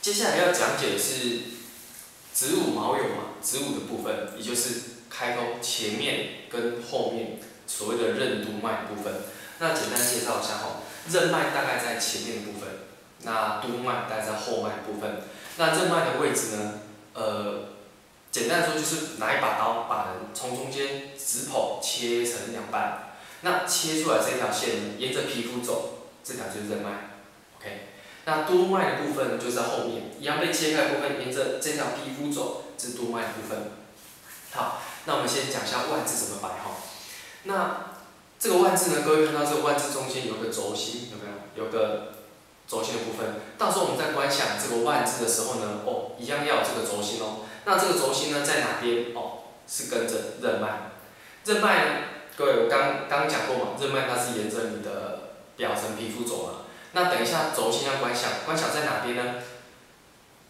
接下来要讲解的是子午卯酉嘛，子午的部分，也就是开通前面跟后面所谓的任督脉部分。那简单介绍一下哈，任脉大概在前面的部分，那督脉大概在后脉部分。那任脉的位置呢，呃，简单说就是拿一把刀，把人从中间直剖切成两半，那切出来这条线沿着皮肤走，这条就是任脉，OK。那督脉的部分就在后面，一样被切开的部分，沿着这条皮肤走，是督脉的部分。好，那我们先讲一下万字怎么摆哈。那这个万字呢，各位看到这个万字中间有个轴心，有没有？有个轴心的部分。到时候我们在观想这个万字的时候呢，哦，一样要有这个轴心哦。那这个轴心呢，在哪边？哦，是跟着任脉。任脉呢，各位我刚刚讲过嘛，任脉它是沿着你的表层皮肤走嘛。那等一下，轴心要观想，观想在哪边呢？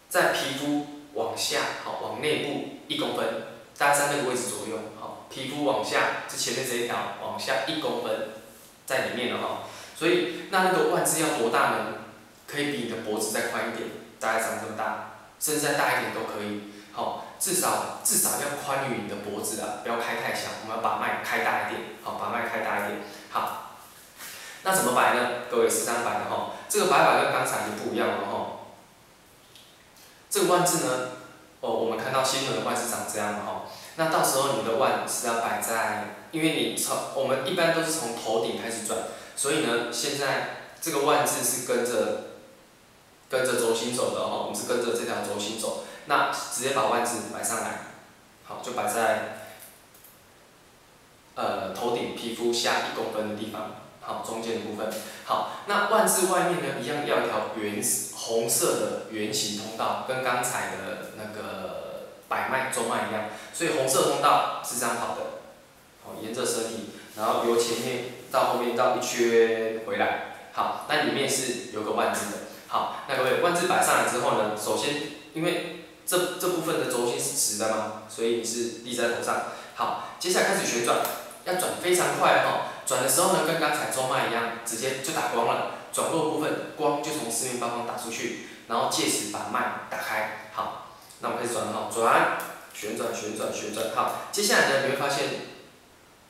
在皮肤往下，好，往内部一公分，大概在那个位置左右，好，皮肤往下，这前面这一条往下一公分，在里面了哈。所以那那个腕子要多大呢？可以比你的脖子再宽一点，大概长这么大，甚至再大一点都可以。好，至少至少要宽于你的脖子啊，不要开太小，我们要把脉开大一点，好，把脉开大一点，好。那怎么摆呢？各位是这样摆的哈，这个摆法跟刚才就不一样了哈。这个万字呢，哦，我们看到新轮的万字长这样的哈。那到时候你的万是要摆在，因为你从我们一般都是从头顶开始转，所以呢，现在这个万字是跟着跟着轴心走的哈，我们是跟着这条轴心走。那直接把万字摆上来，好，就摆在呃头顶皮肤下一公分的地方。好，中间的部分。好，那万字外面呢，一样要一条圆红色的圆形通道，跟刚才的那个百脉中脉一样。所以红色通道是这样跑的，好，沿着身体，然后由前面到后面绕一圈回来。好，那里面是有个万字的。好，那各位万字摆上来之后呢，首先因为这这部分的轴心是直的嘛，所以你是立在头上。好，接下来开始旋转，要转非常快哈。转的时候呢，跟刚才中脉一样，直接就打光了。转弱部分，光就从四面八方打出去，然后借此把脉打开。好，那我们开始转哈，转，旋转，旋转，旋转。好，接下来呢，你会发现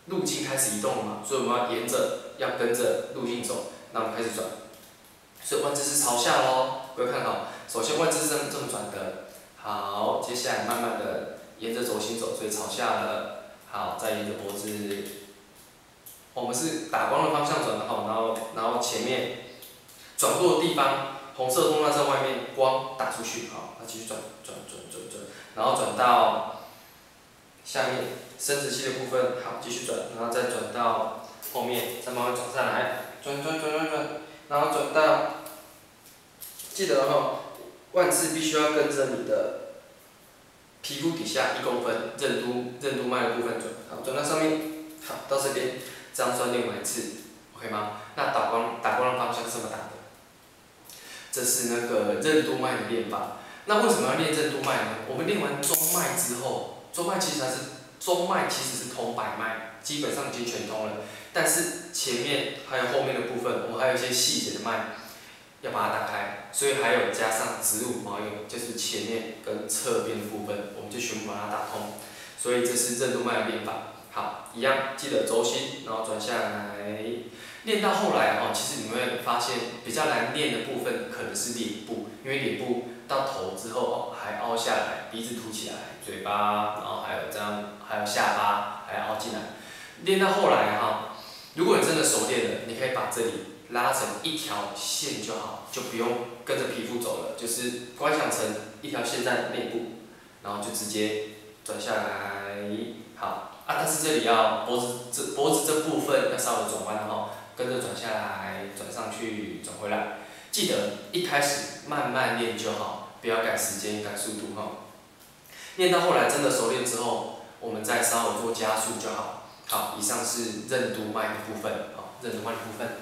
路径开始移动了嘛，所以我们要沿着，要跟着路径走。那我们开始转，所以万字是朝下喽。各位看好，首先万字是这么这么转的。好，接下来慢慢的沿着轴心走，所以朝下了。好，再沿着脖子。我们是打光的方向转的哈，然后然后前面转过的地方，红色通道在外面，光打出去，好，那继续转转转转转，然后转到下面生殖器的部分，好，继续转，然后再转到后面，再慢慢转上来，转转转转转，然后转到，记得哈，万字必须要跟着你的皮肤底下一公分，任督任督脉的部分转，好，转到上面，好，到这边。这样算练完一次，OK 吗？那打光打光的方向是这么打的，这是那个任督脉的练法。那为什么要练任督脉呢？我们练完中脉之后，中脉其实它是中脉其实是通百脉，基本上已经全通了。但是前面还有后面的部分，我们还有一些细节的脉要把它打开，所以还有加上子午卯酉，就是前面跟侧边的部分，我们就全部把它打通。所以这是任督脉的练法。好，一样记得轴心，然后转下来，练到后来哈，其实你会发现比较难练的部分可能是脸部，因为脸部到头之后哦还凹下来，鼻子凸起来，嘴巴，然后还有这样，还有下巴还要凹进来。练到后来哈，如果你真的熟练了，你可以把这里拉成一条线就好，就不用跟着皮肤走了，就是观想成一条线在内部，然后就直接转下来，啊。但是这里要脖子这脖子这部分要稍微转弯哈，跟着转下来，转上去，转回来。记得一开始慢慢练就好，不要赶时间赶速度哈。练到后来真的熟练之后，我们再稍微做加速就好。好，以上是任督脉的部分，好，任督脉的部分。